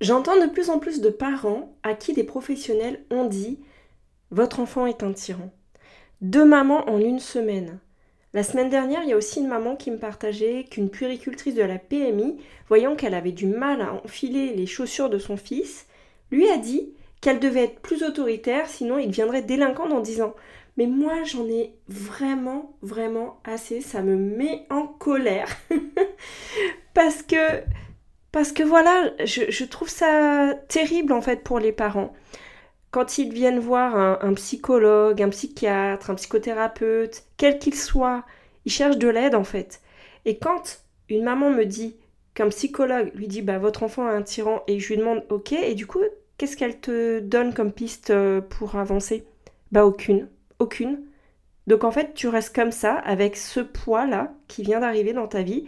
J'entends de plus en plus de parents à qui des professionnels ont dit Votre enfant est un tyran. Deux mamans en une semaine. La semaine dernière, il y a aussi une maman qui me partageait qu'une puéricultrice de la PMI, voyant qu'elle avait du mal à enfiler les chaussures de son fils, lui a dit qu'elle devait être plus autoritaire, sinon il deviendrait délinquant dans 10 ans. Mais moi, j'en ai vraiment, vraiment assez. Ça me met en colère. Parce que parce que voilà, je, trouve ça terrible en fait pour les parents. Quand ils viennent voir un, psychologue, un psychiatre, un psychothérapeute, quel qu'il soit, ils cherchent de l'aide en fait. Et quand une maman me dit qu'un psychologue lui dit bah votre enfant a un tyran et je lui demande ok et du coup qu'est-ce qu'elle te donne comme piste euh, pour avancer? Bah aucune, aucune. Donc en fait tu restes comme ça avec ce poids là qui vient d'arriver dans ta vie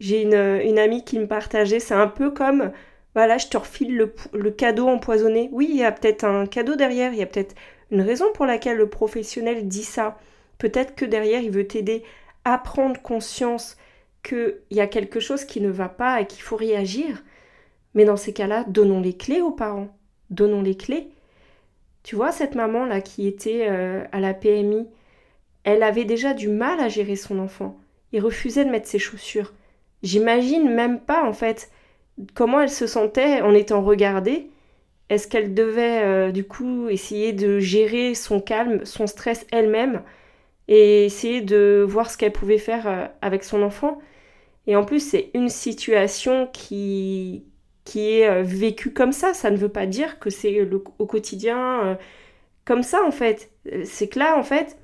j'ai une, amie qui me partageait, c'est un peu comme, voilà, je te refile le, cadeau empoisonné. Oui, il y a peut-être un cadeau derrière, il y a peut-être une raison pour laquelle le professionnel dit ça. Peut-être que derrière, il veut t'aider à prendre conscience qu'il y a quelque chose qui ne va pas et qu'il faut réagir. Mais dans ces cas-là, donnons les clés aux parents. Donnons les clés. Tu vois, cette maman-là qui était euh, à la PMI, elle avait déjà du mal à gérer son enfant. Il refusait de mettre ses chaussures. J'imagine même pas en fait comment elle se sentait en étant regardée. Est-ce qu'elle devait euh, du coup essayer de gérer son calme, son stress elle-même et essayer de voir ce qu'elle pouvait faire euh, avec son enfant? Et en plus, c'est une situation qui, qui est euh, vécue comme ça. Ça ne veut pas dire que c'est au quotidien comme ça en fait. C'est que là en fait,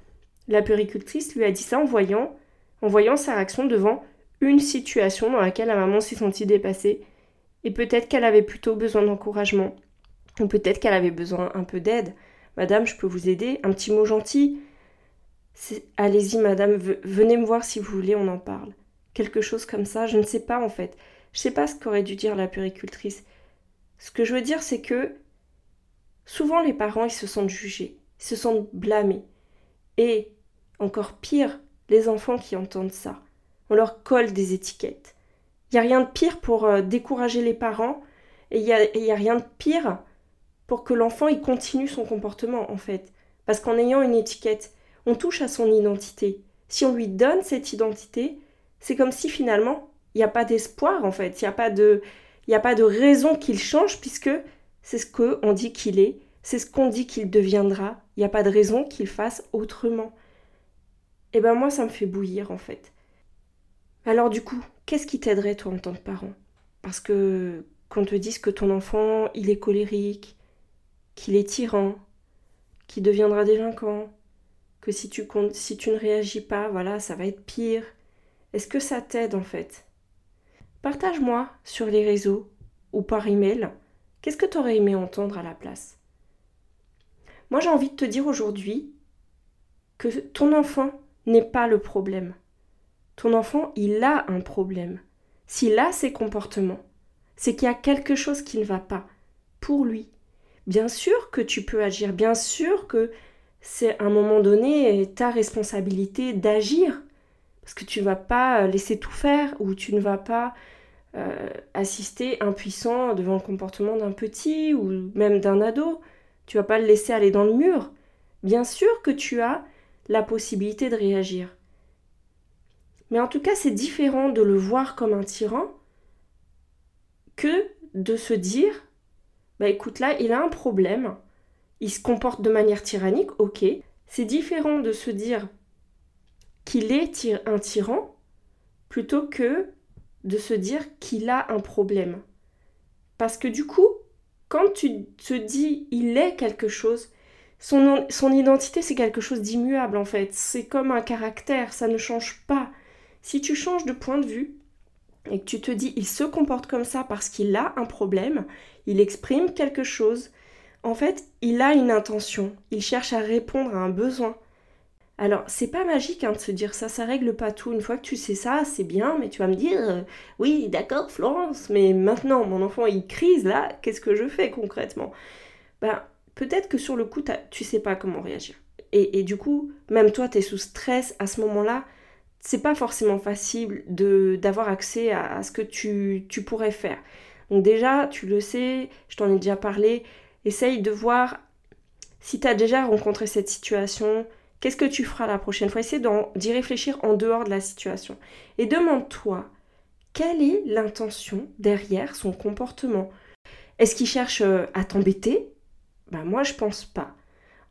la puricultrice lui a dit ça en voyant, en voyant sa réaction devant une situation dans laquelle la maman s'est sentie dépassée et peut-être qu'elle avait plutôt besoin d'encouragement ou peut-être qu'elle avait besoin un peu d'aide. Madame, je peux vous aider? Un petit mot gentil? Allez-y, madame, venez me voir si vous voulez, on en parle. Quelque chose comme ça, je ne sais pas en fait. Je ne sais pas ce qu'aurait dû dire la puricultrice. Ce que je veux dire, c'est que souvent les parents, ils se sentent jugés, ils se sentent blâmés. Et, encore pire, les enfants qui entendent ça on leur colle des étiquettes. Il n'y a rien de pire pour euh, décourager les parents et il n'y a, a, rien de pire pour que l'enfant il continue son comportement en fait. Parce qu'en ayant une étiquette, on touche à son identité. Si on lui donne cette identité, c'est comme si finalement il n'y a pas d'espoir en fait, il n'y a pas de a pas de raison qu'il change puisque c'est ce qu'on dit qu'il est, c'est ce qu'on dit qu'il deviendra, il n'y a pas de raison qu'il fasse autrement. Et eh ben moi ça me fait bouillir en fait. Alors du coup, qu'est-ce qui t'aiderait toi en tant que parent? Parce que qu'on te dise que ton enfant, il est colérique, qu'il est tyran, qu'il deviendra délinquant, que si tu, si tu ne réagis pas, voilà, ça va être pire. Est-ce que ça t'aide en fait? Partage-moi sur les réseaux ou par email, qu'est-ce que tu aurais aimé entendre à la place? Moi j'ai envie de te dire aujourd'hui que ton enfant n'est pas le problème ton enfant, il a un problème. S'il a ces comportements, c'est qu'il y a quelque chose qui ne va pas pour lui. Bien sûr que tu peux agir, bien sûr que c'est à un moment donné ta responsabilité d'agir, parce que tu ne vas pas laisser tout faire ou tu ne vas pas euh, assister impuissant devant le comportement d'un petit ou même d'un ado. Tu vas pas le laisser aller dans le mur. Bien sûr que tu as la possibilité de réagir. Mais en tout cas, c'est différent de le voir comme un tyran que de se dire bah écoute là, il a un problème, il se comporte de manière tyrannique, ok. C'est différent de se dire qu'il est un tyran plutôt que de se dire qu'il a un problème. Parce que du coup, quand tu te dis il est quelque chose, son, son identité c'est quelque chose d'immuable en fait. C'est comme un caractère, ça ne change pas. Si tu changes de point de vue et que tu te dis il se comporte comme ça parce qu'il a un problème, il exprime quelque chose, en fait, il a une intention, il cherche à répondre à un besoin. Alors, c'est pas magique hein, de se dire ça, ça règle pas tout. Une fois que tu sais ça, c'est bien, mais tu vas me dire, euh, oui, d'accord, Florence, mais maintenant, mon enfant, il crise là, qu'est-ce que je fais concrètement? Ben, peut-être que sur le coup, tu sais pas comment réagir. Et, du coup, même toi, tu es sous stress à ce moment-là, c'est pas forcément facile d'avoir accès à, ce que tu, tu pourrais faire. Donc déjà, tu le sais, je t'en ai déjà parlé, essaye de voir si tu as déjà rencontré cette situation, Qu'est-ce que tu feras la prochaine fois Essaye d'y réfléchir en dehors de la situation. Et demande-toi, quelle est l'intention derrière son comportement? Est-ce qu'il cherche euh, à t'embêter? Ben moi, je pense pas.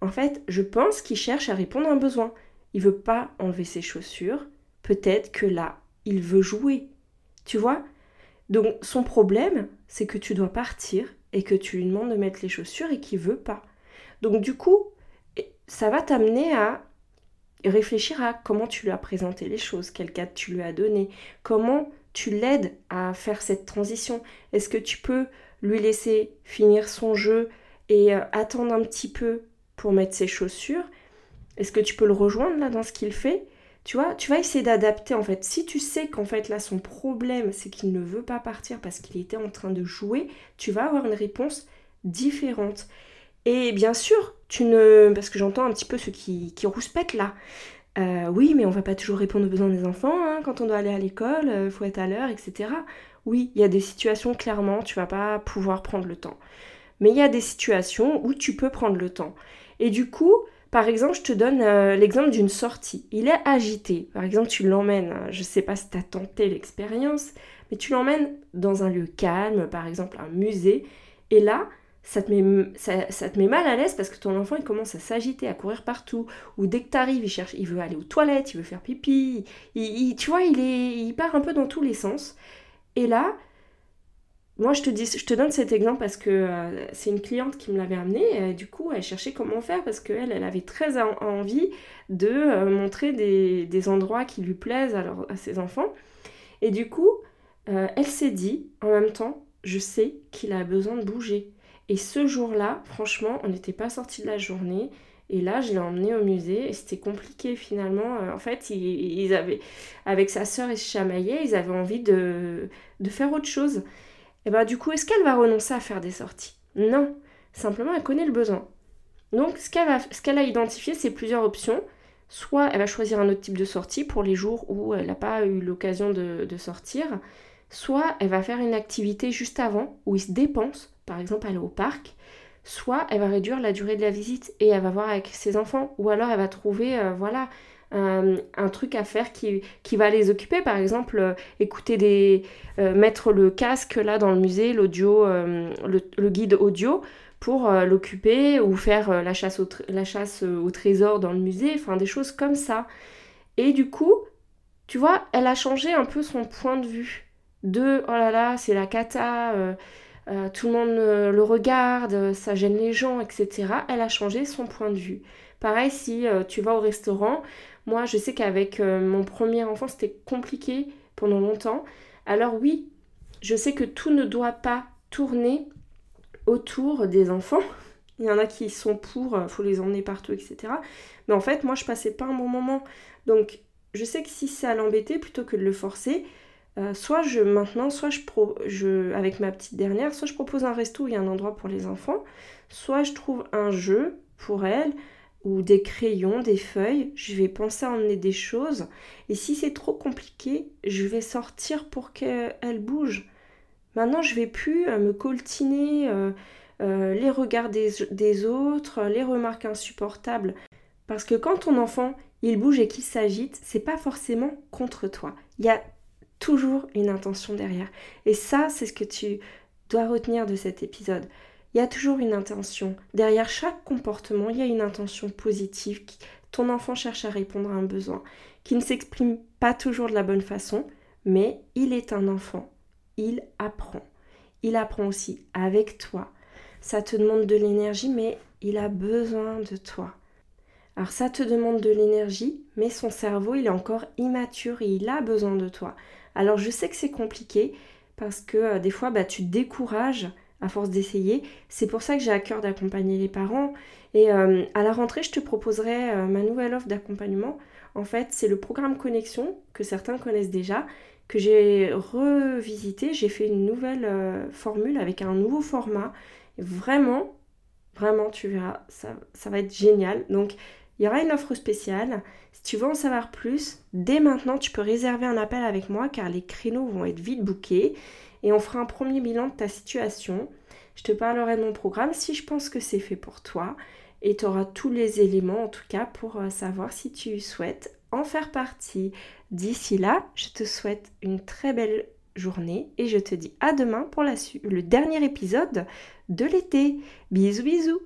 En fait, je pense qu'il cherche à répondre à un besoin. Il veut pas enlever ses chaussures. Peut-être que là, il veut jouer. Tu vois? Donc, son problème, c'est que tu dois partir et que tu lui demandes de mettre les chaussures et qu'il veut pas. Donc, du coup, ça va t'amener à réfléchir à comment tu lui as présenté les choses, quel cadre tu lui as donné, comment tu l'aides à faire cette transition. Est-ce que tu peux lui laisser finir son jeu et euh, attendre un petit peu pour mettre ses chaussures? Est-ce que tu peux le rejoindre là dans ce qu'il fait? Tu vois, tu vas essayer d'adapter en fait. Si tu sais qu'en fait là son problème c'est qu'il ne veut pas partir parce qu'il était en train de jouer, tu vas avoir une réponse différente. Et bien sûr, tu ne. Parce que j'entends un petit peu ceux qui, qui rouspètent là. Euh, oui, mais on va pas toujours répondre aux besoins des enfants. Hein. Quand on doit aller à l'école, il euh, faut être à l'heure, etc. Oui, il y a des situations, clairement, tu vas pas pouvoir prendre le temps. Mais il y a des situations où tu peux prendre le temps. Et du coup, par exemple, je te donne euh, l'exemple d'une sortie. Il est agité. Par exemple, tu l'emmènes, je sais pas si tu as tenté l'expérience, mais tu l'emmènes dans un lieu calme, par exemple un musée. Et là, ça te, met, ça, te met mal à l'aise parce que ton enfant il commence à s'agiter, à courir partout, ou dès que tu arrives, il cherche, il veut aller aux toilettes, il veut faire pipi, il, tu vois, il, est, il part un peu dans tous les sens. Et là, moi je te, dis, je te donne cet exemple parce que euh, c'est une cliente qui me l'avait amené, du coup elle cherchait comment faire parce qu'elle elle avait très envie de euh, montrer des, endroits qui lui plaisent à, ses enfants. Et du coup, euh, elle s'est dit, en même temps, je sais qu'il a besoin de bouger. Et ce jour-là, franchement, on n'était pas sorti de la journée. Et là, je l'ai emmené au musée et c'était compliqué finalement. En fait, ils, avaient, avec sa sœur, ils se chamaillaient, ils avaient envie de, de faire autre chose. Et bah du coup, est-ce qu'elle va renoncer à faire des sorties? Non, simplement elle connaît le besoin. Donc ce qu'elle, a identifié, c'est plusieurs options. Soit elle va choisir un autre type de sortie pour les jours où elle n'a pas eu l'occasion de, de sortir. Soit elle va faire une activité juste avant où il se dépense par exemple aller au parc, soit elle va réduire la durée de la visite et elle va voir avec ses enfants, ou alors elle va trouver, euh, voilà, un, truc à faire qui, qui, va les occuper, par exemple euh, écouter des, euh, mettre le casque là dans le musée, l'audio, le, guide audio pour l'occuper ou faire la chasse, au la chasse au trésor dans le musée, enfin des choses comme ça. Et du coup, tu vois, elle a changé un peu son point de vue de oh là là, c'est la cata, euh, tout le monde le regarde, ça gêne les gens, etc. Elle a changé son point de vue. Pareil, si euh, tu vas au restaurant, moi je sais qu'avec euh, mon premier enfant c'était compliqué pendant longtemps. Alors oui, je sais que tout ne doit pas tourner autour des enfants. Il y en a qui sont pour, il faut les emmener partout, etc. Mais en fait, moi je passais pas un bon moment. Donc je sais que si ça l'embêtait, plutôt que de le forcer, euh, soit je maintenant, soit je, je, avec ma petite dernière, soit je propose un resto où un endroit pour les enfants, soit je trouve un jeu pour elle ou des crayons, des feuilles. Je vais penser à emmener des choses. Et si c'est trop compliqué, je vais sortir pour qu'elle bouge. Maintenant, je vais plus euh, me coltiner euh, les regards des, des, autres, les remarques insupportables. Parce que quand ton enfant il bouge et qu'il s'agite, c'est pas forcément contre toi. Il y a toujours une intention derrière. Et ça, c'est ce que tu dois retenir de cet épisode. Il y a toujours une intention. Derrière chaque comportement, il y a une intention positive. Ton enfant cherche à répondre à un besoin qui ne s'exprime pas toujours de la bonne façon, mais il est un enfant. Il apprend. Il apprend aussi avec toi. Ça te demande de l'énergie, mais il a besoin de toi. Alors ça te demande de l'énergie, mais son cerveau, il est encore immature et il a besoin de toi. Alors je sais que c'est compliqué parce que euh, des fois bah, tu décourages à force d'essayer. C'est pour ça que j'ai à cœur d'accompagner les parents. Et euh, à la rentrée, je te proposerai euh, ma nouvelle offre d'accompagnement. En fait, c'est le programme Connexion que certains connaissent déjà, que j'ai revisité. J'ai fait une nouvelle euh, formule avec un nouveau format. vraiment, vraiment, tu verras, ça, ça va être génial. Donc, il y aura une offre spéciale. Si tu veux en savoir plus, dès maintenant, tu peux réserver un appel avec moi car les créneaux vont être vite bookés et on fera un premier bilan de ta situation. Je te parlerai de mon programme si je pense que c'est fait pour toi et tu auras tous les éléments en tout cas pour euh, savoir si tu souhaites en faire partie. D'ici là, je te souhaite une très belle journée et je te dis à demain pour le dernier épisode de l'été. Bisous bisous.